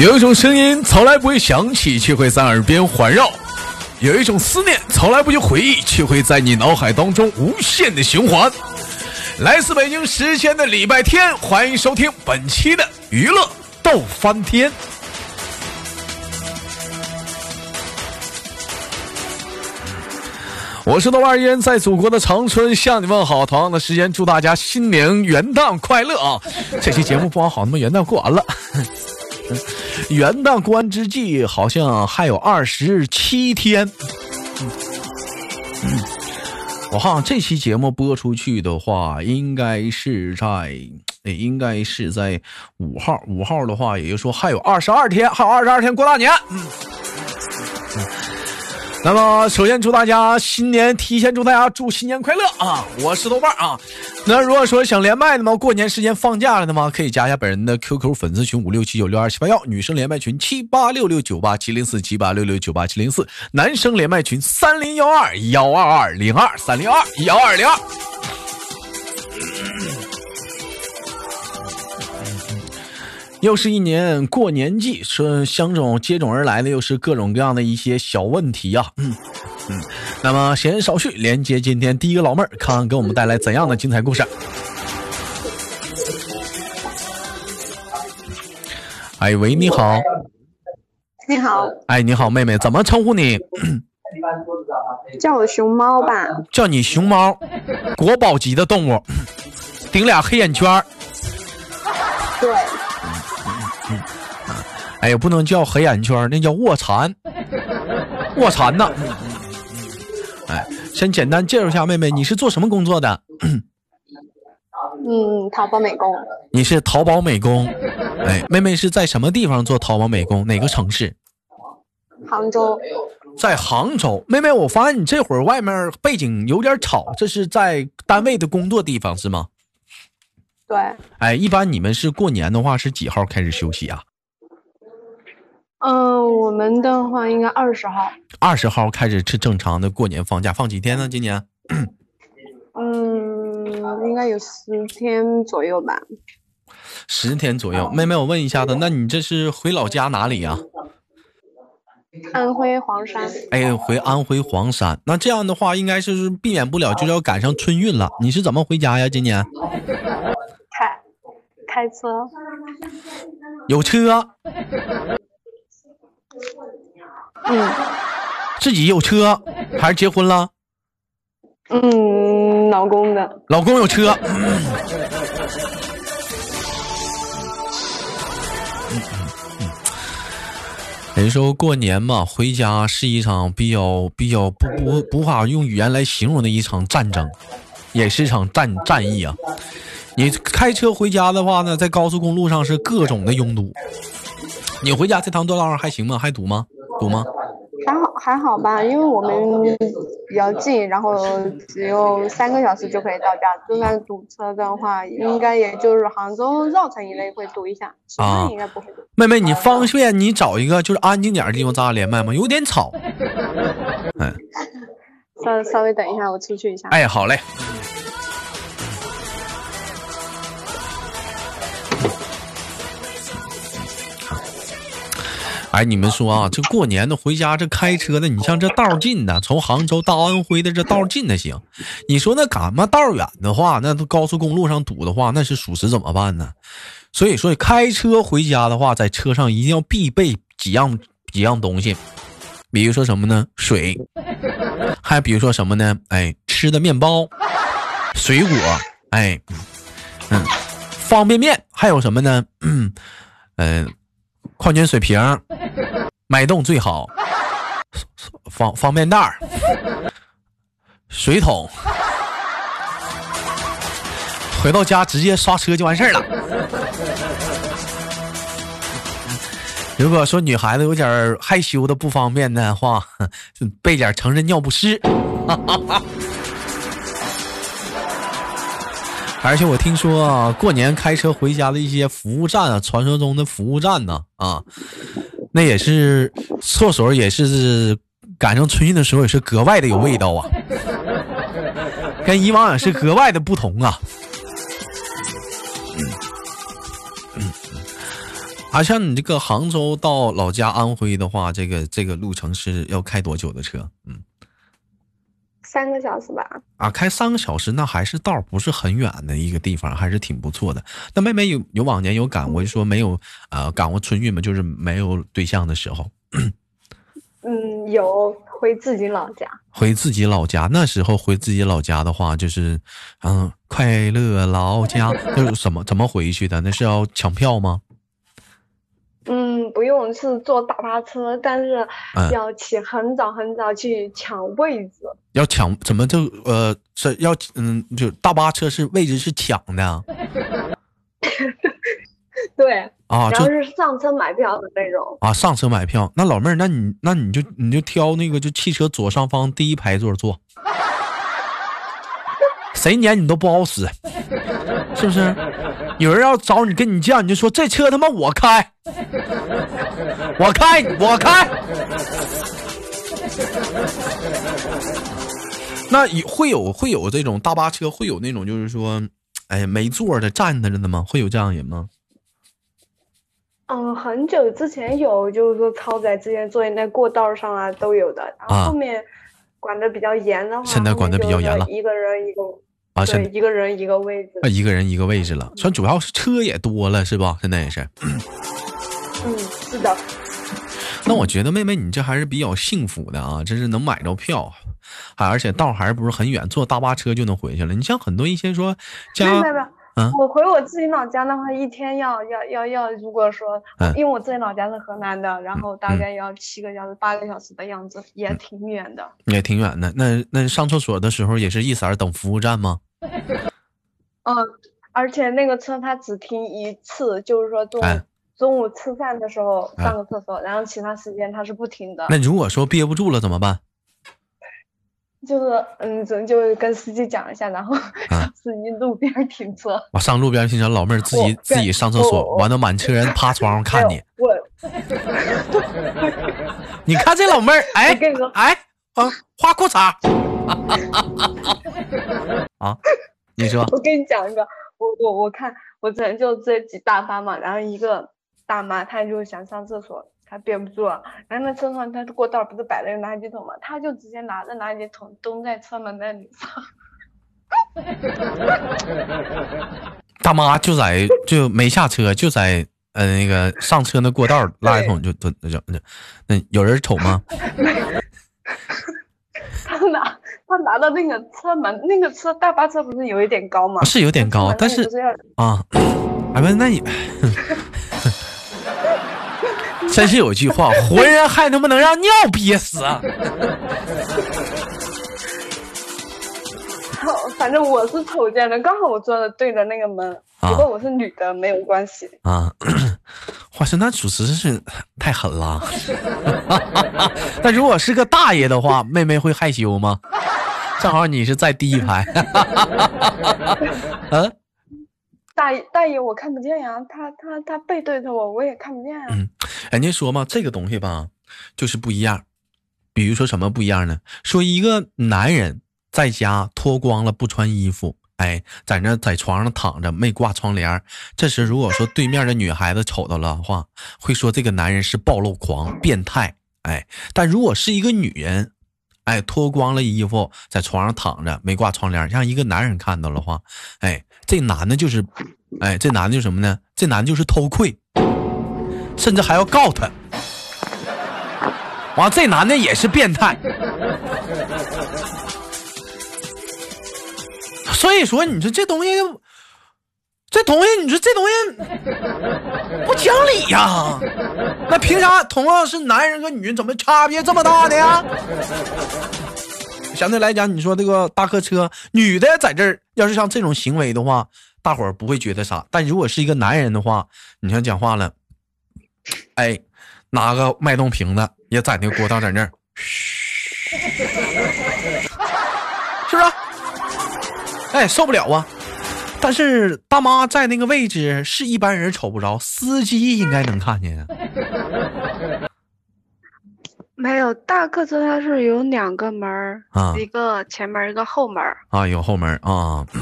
有一种声音从来不会响起，却会在耳边环绕；有一种思念从来不去回忆，却会在你脑海当中无限的循环。来自北京时间的礼拜天，欢迎收听本期的娱乐逗翻天。我是豆瓣烟，在祖国的长春向你问好。同样的时间，祝大家新年元旦快乐啊！这期节目播完好，那么元旦过完了。元旦关之际，好像还有二十七天。我看看这期节目播出去的话，应该是在，应该是在五号。五号的话，也就是说还有二十二天，还有二十二天过大年。嗯。那么，首先祝大家新年，提前祝大家祝新年快乐啊！我是豆瓣啊。那如果说想连麦的吗？过年时间放假了的吗？可以加一下本人的 QQ 粉丝群五六七九六二七八幺，女生连麦群七八六六九八七零四七八六六九八七零四，男生连麦群三零幺二幺二二零二三零二幺二零二。又是一年过年季，说相种接踵而来的又是各种各样的一些小问题啊。嗯嗯，那么闲言少叙，连接今天第一个老妹儿，看看给我们带来怎样的精彩故事。哎喂，你好。你好。哎，你好，妹妹，怎么称呼你？叫我熊猫吧。叫你熊猫，国宝级的动物，顶俩黑眼圈。对。哎呀，不能叫黑眼圈，那叫卧蚕，卧蚕呢。哎，先简单介绍一下妹妹，你是做什么工作的？嗯，淘宝美工。你是淘宝美工？哎，妹妹是在什么地方做淘宝美工？哪个城市？杭州。在杭州，妹妹，我发现你这会儿外面背景有点吵，这是在单位的工作地方是吗？对。哎，一般你们是过年的话是几号开始休息啊？嗯，我们的话应该二十号。二十号开始是正常的过年放假，放几天呢？今年？嗯，应该有十天左右吧。十天左右，妹妹，我问一下子，那你这是回老家哪里呀？安徽黄山。哎，回安徽黄山，那这样的话，应该是避免不了就是要赶上春运了。你是怎么回家呀？今年？开开车。有车。嗯，自己有车还是结婚了？嗯，老公的。老公有车。人说过年嘛，回家是一场比较比较不不无法用语言来形容的一场战争，也是一场战战役啊！你开车回家的话呢，在高速公路上是各种的拥堵。你回家这趟道上还行吗？还堵吗？堵吗？还好还好吧，因为我们比较近，然后只有三个小时就可以到家。就算堵车的话，应该也就是杭州绕城一类会堵一下，其他应该不会堵。妹妹，你方便你找一个就是安静点的地方，咱俩连麦吗？有点吵。嗯，稍稍微等一下，我出去一下。哎，好嘞。哎，你们说啊，这过年的回家这开车的，你像这道近的，从杭州到安徽的这道近的行。你说那赶嘛道远的话，那都高速公路上堵的话，那是属实怎么办呢？所以说开车回家的话，在车上一定要必备几样几样东西，比如说什么呢？水，还比如说什么呢？哎，吃的面包、水果，哎，嗯，方便面，还有什么呢？嗯，嗯。矿泉水瓶，脉动最好，方方便袋水桶，回到家直接刷车就完事儿了。如果说女孩子有点害羞的不方便的话，备点成人尿不湿。而且我听说啊，过年开车回家的一些服务站啊，传说中的服务站呢，啊，那也是厕所也是赶上春运的时候也是格外的有味道啊，跟以往也是格外的不同啊。啊，像你这个杭州到老家安徽的话，这个这个路程是要开多久的车？嗯，三个小时吧。啊，开三个小时，那还是道不是很远的一个地方，还是挺不错的。那妹妹有有往年有赶过，就说没有呃赶过春运吗？就是没有对象的时候，嗯，有回自己老家。回自己老家那时候回自己老家的话，就是嗯，快乐老家，那是什么怎么回去的？那是要抢票吗？嗯，不用，是坐大巴车，但是嗯要起很早很早去抢位置。要抢怎么就呃是要嗯就大巴车是位置是抢的 对，啊，然就后是上车买票的那种。啊上车买票。那老妹儿，那你那你就你就挑那个就汽车左上方第一排座坐，谁撵你都不好使，是不是？有人要找你跟你犟，你就说这车他妈我开，我 开我开。那会有会有这种大巴车，会有那种就是说，哎，没座的站着的吗？会有这样人吗？嗯，很久之前有，就是说超载之前坐在那过道上啊都有的，然啊后后面管的比较严的话，现在管的比较严了一个人一个，啊，现对，一个人一个位置啊，。一个人一个位置了，算主要是车也多了，是吧？现在也是。嗯，是的。那我觉得妹妹你这还是比较幸福的啊，这是能买着票，还而且道还不是很远，坐大巴车就能回去了。你像很多一些说家嗯我回我自己老家的话，一天要要要要，如果说，嗯因为我自己老家是河南的，然后大嗯概要七个小时、八个小时的样子，也挺远的。也挺远的，那那上厕所的时候也是一色儿等服务站吗？嗯，而且那个车它只停一次，就是说中午、哎中午吃饭的时候哎上个厕所，然后其他时间它是不停的。那如果说憋不住了怎么办？就是嗯，就就跟司机讲一下，然后啊司机路边停车。我上路边停车老妹儿自己自己上厕所，完了满车人趴窗户看你，我你看这老妹儿，哎哎啊，花裤衩 啊，你说 我跟你讲一个，我我我看我之前就这几大巴嘛，然后一个大妈她就想上厕所，她憋不住了，然后那车上她的过道不是摆了个垃圾桶嘛，她就直接拿着垃圾桶蹲在车门那里上。大妈就在就没下车，就在呃那个上车那过道垃圾桶就蹲那就那那有人瞅吗？他拿她拿到那个车门，那个车大巴车不是有一点高吗？是有点高，但是啊，哎不，那你 真是有句话，活人还能不能让尿憋死啊？反正我是瞅见的，刚好我坐的对着那个门，啊不过我是女的，没有关系。啊，哇塞，那属实是太狠了。那如果是个大爷的话，妹妹会害羞吗？正好你是在第一排，嗯、大爷大爷我看不见呀，他他他背对着我，我也看不见呀。嗯人家说嘛，这个东西吧，就是不一样。比如说什么不一样呢？说一个男人在家脱光了不穿衣服，哎，在那在床上躺着没挂窗帘，这时如果说对面的女孩子瞅到了的话，会说这个男人是暴露狂、变态，哎。但如果是一个女人，哎，脱光了衣服在床上躺着没挂窗帘，让一个男人看到的话，哎，这男的就是，哎，这男的就是什么呢？这男的就是偷窥。甚至还要告他。完，这男的也是变态。所以说，你说这东西，这东西，你说这东西不讲理呀、那凭啥同样是男人和女人，怎么差别这么大的呀？相对来讲，你说这个大客车，女的在这儿，要是像这种行为的话，大伙儿不会觉得啥。但如果是一个男人的话，你像讲话了，哎，拿个脉动瓶子也在那个过道在那儿，嘘是不是？哎，受不了啊！但是大妈在那个位置是一般人瞅不着，司机应该能看见呀。没有大客车，它是有两个门儿，啊一个前门儿，一个后门儿。啊，有后门啊。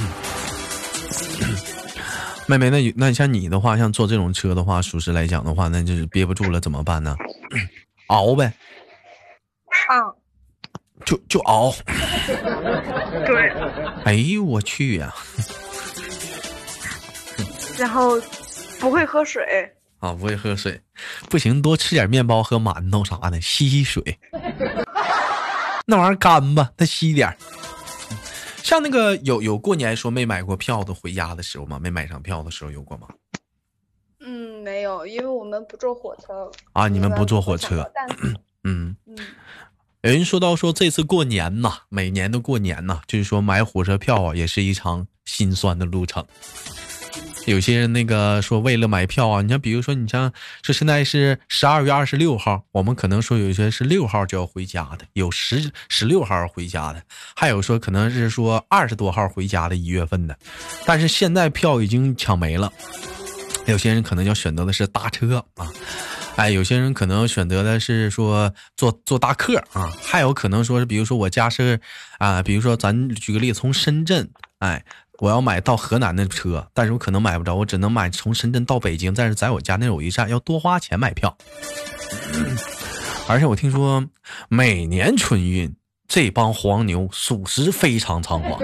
妹妹，那那像你的话，像坐这种车的话，属实来讲的话，那就是憋不住了，怎么办呢？熬呗，啊，就就熬。对，哎呦我去呀、然后不会喝水，啊！不会喝水，不行，多吃点面包和馒头啥的，吸吸水。那玩意儿干吧，再吸点儿。像那个有有过年说没买过票的回家的时候吗？没买上票的时候有过吗？嗯，没有，因为我们不坐火车啊，你们不坐火车嗯。嗯，有人说到说这次过年呐，每年的过年呐，就是说买火车票啊，也是一场心酸的路程。有些人那个说为了买票啊，你像比如说你像说现在是十二月二十六号，我们可能说有些是六号就要回家的，有十十六号回家的，还有说可能是说二十多号回家的一月份的，但是现在票已经抢没了。有些人可能要选择的是搭车啊，哎，有些人可能选择的是说坐坐大客啊，还有可能说是比如说我家是啊，比如说咱举个例子，从深圳，哎，我要买到河南的车，但是我可能买不着，我只能买从深圳到北京，但是在我家那有一站要多花钱买票，而且我听说每年春运这帮黄牛属实非常猖狂。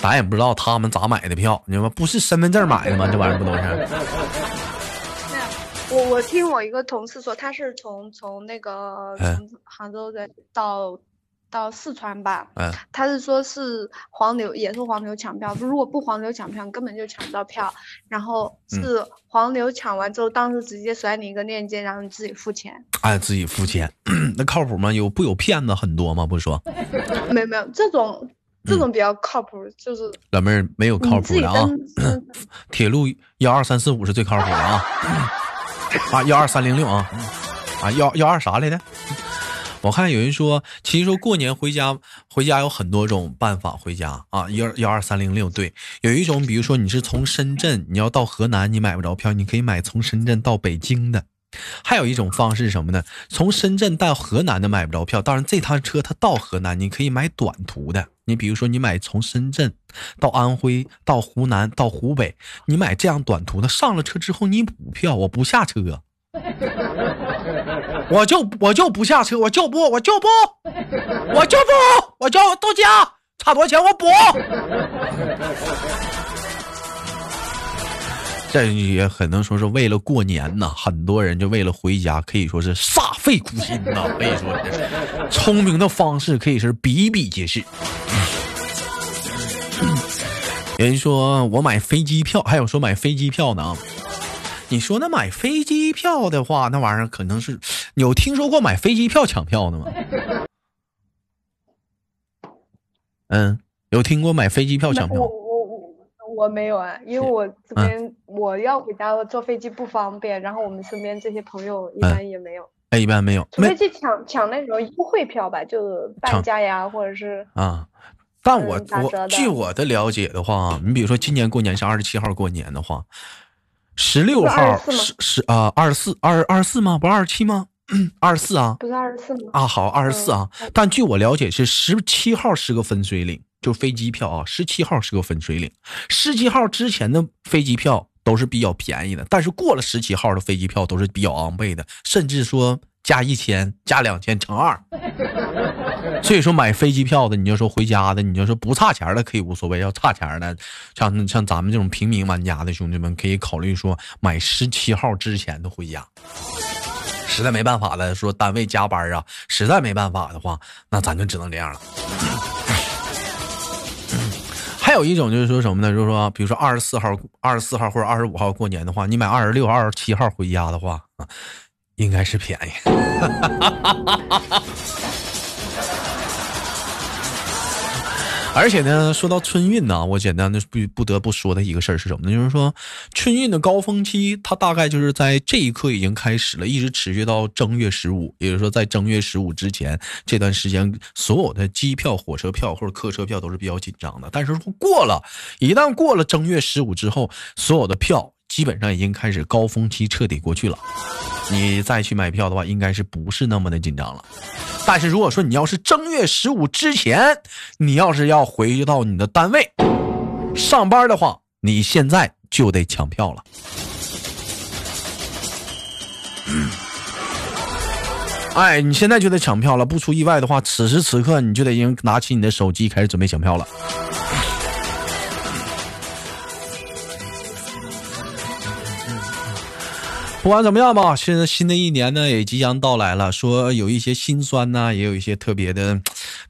咱也不知道他们咋买的票，你知道吗？不是身份证买的吗？这玩意儿不都是？我我听我一个同事说，他是从从那个哎从杭州的到到四川吧，嗯，他是说是黄牛，也是黄牛抢票，如果不黄牛抢票，根本就抢不到票。然后嗯是黄牛抢完之后，当时直接甩你一个链接，然后你自己付钱。哎，自己付钱，那靠谱吗？有不有骗子很多吗？不是说，没有没有，这种这嗯种比较靠谱，就是老妹儿没有靠谱的啊。铁路幺二三四五是最靠谱的啊，啊幺二三零六啊，啊幺幺二啥来着？我看有人说，其实说过年回家，回家有很多种办法回家啊。幺幺二三零六对，有一种，比如说你是从深圳，你要到河南，你买不着票，你可以买从深圳到北京的。还有一种方式什么呢？从深圳到河南的买不着票，当然这趟车它到河南，你可以买短途的。你比如说，你买从深圳到安徽、到湖南、到湖北，你买这样短途的，上了车之后你补票，我不下车，我就我就不下车，我就不我就不 我就不我就到家，差多少钱我补。这也可能说是为了过年呐，很多人就为了回家，可以说是煞费苦心呐，可以说是聪明的方式可以是比比皆是。有人说我买飞机票，还有说买飞机票呢啊。你说那买飞机票的话，那玩意儿可能是有听说过买飞机票抢票的吗？嗯，有听过买飞机票抢票？我我我没有啊，因为我这嗯边我要回家坐飞机不方便，然后我们身边这些朋友一嗯般也没有，哎，一般没有，没除非去抢抢那种优惠票吧，就是半价呀，或者是啊。但我我据我的了解的话，你比如说今年过年是二十七号过年的话，十六号24吗是是啊二十四二二十四吗？不二十七吗？二十四啊不是二十四吗？啊好二十四啊。但据我了解是十七号是个分水岭，就飞机票啊，十七号是个分水岭，十七号之前的飞机票都是比较便宜的，但是过了十七号的飞机票都是比较昂贵的，甚至说加一千加两千乘二。所以说买飞机票的，你就说回家的，你就说不差钱的可以无所谓，要差钱的，像像咱们这种平民玩家的兄弟们，可以考虑说买十七号之前的回家。实在没办法了，说单位加班啊，实在没办法的话，那咱就只能这样了。还有一种就是说什么呢？就是说，比如说二十四号、二十四号或者二十五号过年的话，你买二十六、二十七号回家的话，应该是便宜。而且呢，说到春运呢，我简单的不不得不说的一个事儿是什么呢？就是说，春运的高峰期，它大概就是在这一刻已经开始了，一直持续到正月十五，也就是说，在正月十五之前这段时间，所有的机票、火车票或者客车票都是比较紧张的。但是说过了，一旦过了正月十五之后，所有的票基本上已经开始高峰期彻底过去了。你再去买票的话，应该是不是那么的紧张了。但是如果说你要是正月十五之前，你要是要回到你的单位，上班的话，你现在就得抢票了。哎，你现在就得抢票了，不出意外的话，此时此刻你就得已经拿起你的手机开始准备抢票了。不管怎么样吧，现在新的一年呢也即将到来了，说有一些心酸呢，也有一些特别的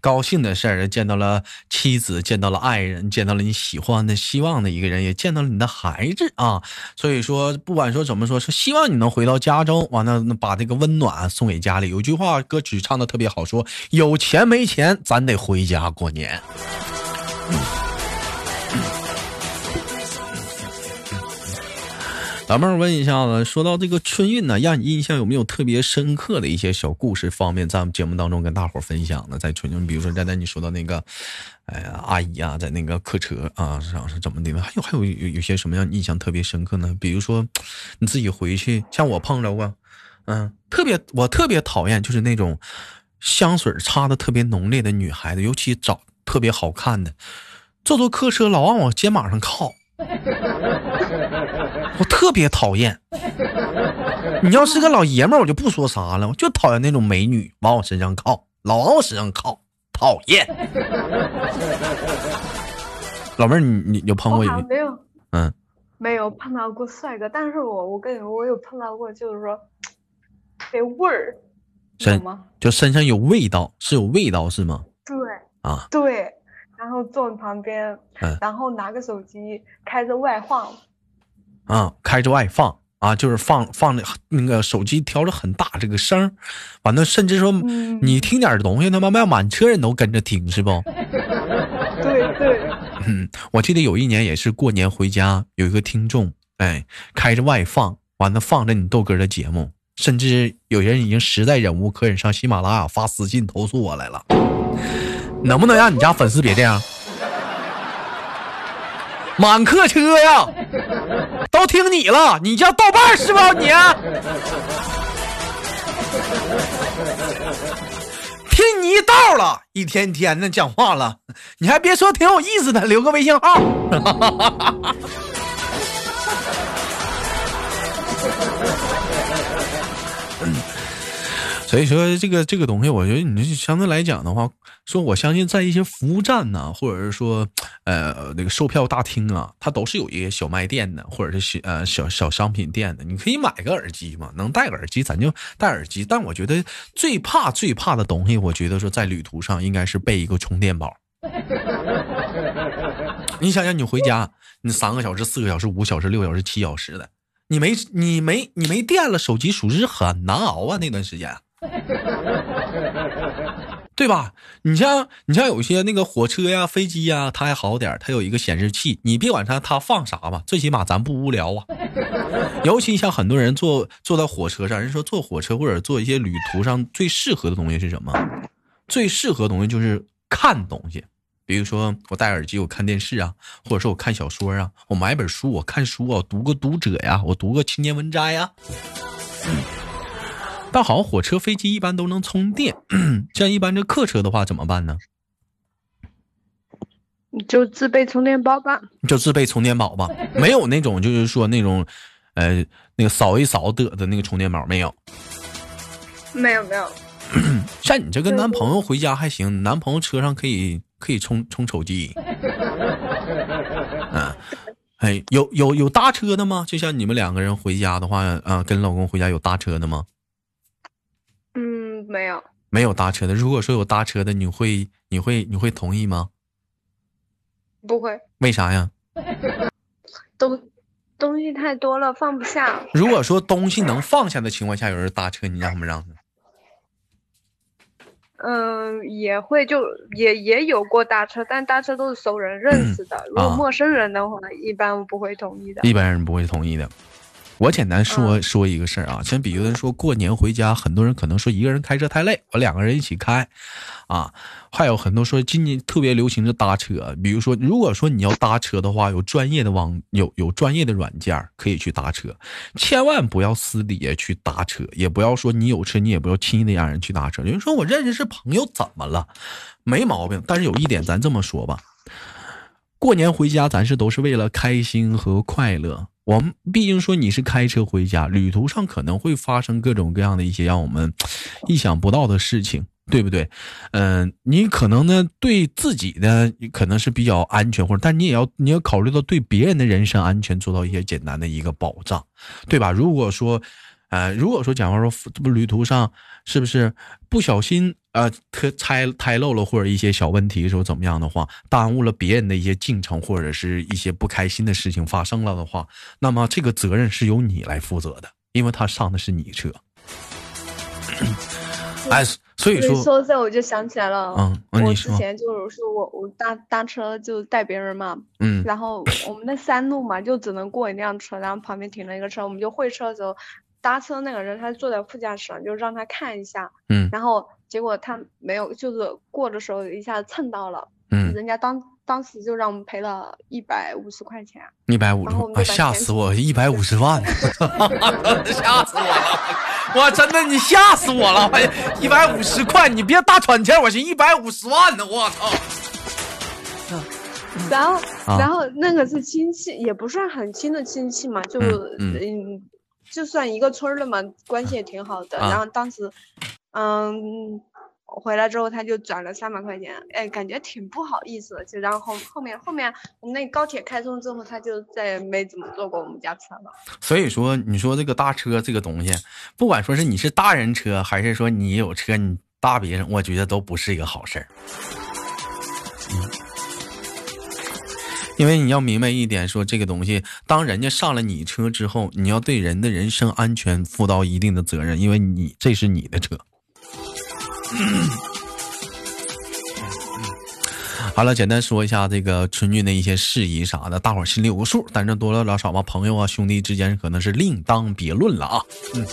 高兴的事儿，见到了妻子，见到了爱人，见到了你喜欢的、希望的一个人，也见到了你的孩子啊。所以说，不管说怎么说，是希望你能回到家中，完了把这个温暖送给家里。有句话歌曲唱的特别好，说有钱没钱，咱得回家过年。老妹儿问一下子，说到这个春运呢，让你印象有没有特别深刻的一些小故事方面，在我们节目当中跟大伙分享呢？在春运，比如说刚才你说到那个，哎呀，阿姨啊，在那个客车啊上是怎么的呢？还有还有有有些什么让你印象特别深刻呢？比如说你自己回去，像我碰着过，嗯，特别我特别讨厌就是那种香水擦的特别浓烈的女孩子，尤其找特别好看的，坐坐客车老往我肩膀上靠。我特别讨厌，你要是个老爷们儿，我就不说啥了，我就讨厌那种美女往我身上靠，老往我身上靠，讨厌。老妹儿，你你有碰过？没有，嗯，没有碰到过帅哥，但是我我跟你说，我有碰到过，就是说，这味儿，身就身上有味道，是有味道是吗？对，啊，对。然后坐你旁边，然后拿个手机开着外放，啊，开着外放啊，就是放放那那个手机调着很大这个声完了甚至说你听点东西，他妈妈满车人都跟着听是不？对对，嗯，我记得有一年也是过年回家，有一个听众哎开着外放，完了放着你豆哥的节目，甚至有人已经实在忍无可忍，上喜马拉雅发私信投诉我来了。能不能让你家粉丝别这样？满客车呀，都听你了，你叫豆瓣是吧？你听你一道了，一天天的讲话了，你还别说挺有意思的，留个微信号。所以说这个这个东西，我觉得你相对来讲的话，说我相信在一些服务站呢，或者是说，呃，那个售票大厅啊，它都是有一些小卖店的，或者是小呃小小商品店的，你可以买个耳机嘛，能戴个耳机咱就戴耳机。但我觉得最怕最怕的东西，我觉得说在旅途上应该是备一个充电宝。你想想，你回家，你三个小时、四个小时、五小时、六小时、七小时的，你没你没你没电了，手机属实很难熬啊，那段时间。对吧？你像你像有些那个火车呀、飞机呀，它还好点它有一个显示器，你别管它它放啥吧，最起码咱不无聊啊。尤其像很多人坐坐在火车上，人说坐火车或者坐一些旅途上最适合的东西是什么？最适合的东西就是看东西，比如说我戴耳机我看电视啊，或者说我看小说啊，我买本书我看书啊，我读个读者呀，我读个青年文摘呀。但好像火车、飞机一般都能充电，像一般这客车的话怎么办呢？你就自备充电宝吧。就自备充电宝吧，没有那种就是说那种，呃，那个扫一扫得的那个充电宝没有。没有没有。像你这跟男朋友回家还行，男朋友车上可以可以充充手机。嗯，哎，有有有搭车的吗？就像你们两个人回家的话，啊，跟老公回家有搭车的吗？没有，没有搭车的。如果说有搭车的，你会，你会，你会同意吗？不会。为啥呀？东东西太多了，放不下。如果说东西能放下的情况下，有人搭车，你让不让？嗯，也会，就也也有过搭车，但搭车都是熟人认识的。如果陌生人的话，一般不会同意的。一般人不会同意的。我简单说说一个事儿啊，先比如人说过年回家，很多人可能说一个人开车太累，我两个人一起开，啊，还有很多说今年特别流行的搭车，比如说如果说你要搭车的话，有专业的网有有专业的软件可以去搭车，千万不要私底下去搭车，也不要说你有车，你也不要轻易的让人去搭车。有人说我认识是朋友，怎么了？没毛病，但是有一点咱这么说吧。过年回家，咱是都是为了开心和快乐。我们毕竟说你是开车回家，旅途上可能会发生各种各样的一些让我们意想不到的事情，对不对？嗯，你可能呢对自己的可能是比较安全，或者但你也要你要考虑到对别人的人身安全做到一些简单的一个保障，对吧？如果说。呃，如果说假如说这不旅途上是不是不小心呃，特拆拆漏了或者一些小问题的时候怎么样的话，耽误了别人的一些进程或者是一些不开心的事情发生了的话，那么这个责任是由你来负责的，因为他上的是你车。哎，所以说说这我就想起来了，嗯，我之前就是说我我搭搭车就带别人嘛，嗯，然后我们那山路嘛就只能过一辆车，然后旁边停了一个车，我们就会车的时候。搭车那个人他坐在副驾驶上，就让他看一下，嗯，然后结果他没有，就是过的时候一下子蹭到了，嗯，人家当当时就让我们赔了一百五十块钱，一百五，啊，吓死我，一百五十万，吓死我了，我真的你吓死我了，一百五十块，你别大喘气，我寻一百五十万呢，我操，然后然后那个是亲戚，也不算很亲的亲戚嘛，就嗯。就算一个村儿的嘛，关系也挺好的。然后当时，嗯，回来之后他就转了三百块钱，哎，感觉挺不好意思的。就然后后后面后面我们那高铁开通之后，他就再也没怎么坐过我们家车了。所以说，你说这个搭车这个东西，不管说是你是大人车，还是说你有车你搭别人，我觉得都不是一个好事儿。因为你要明白一点，说这个东西，当人家上了你车之后，你要对人的人身安全负到一定的责任，因为你这是你的车。好了，简单说一下这个春运的一些事宜啥的，大伙儿心里有个数。但是多了老少吧，朋友啊兄弟之间可能是另当别论了啊。嗯，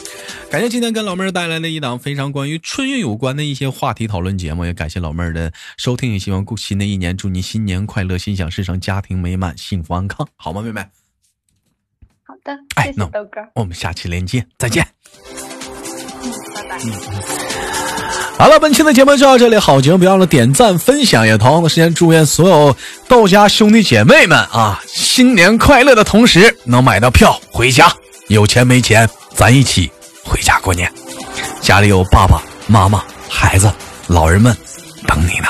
感谢今天跟老妹儿带来的一档非常关于春运有关的一些话题讨论节目，也感谢老妹儿的收听。也希望新的一年祝你新年快乐，心想事成，家庭美满，幸福安康，好吗，妹妹？好的，哎，那豆哥，我们下期连接，再见。嗯，拜拜。好了，本期的节目就到这里。好节目，别忘了点赞、分享。也同样的时间，祝愿所有道家兄弟姐妹们啊，新年快乐的同时能买到票回家。有钱没钱，咱一起回家过年。家里有爸爸妈妈、孩子、老人们等你呢。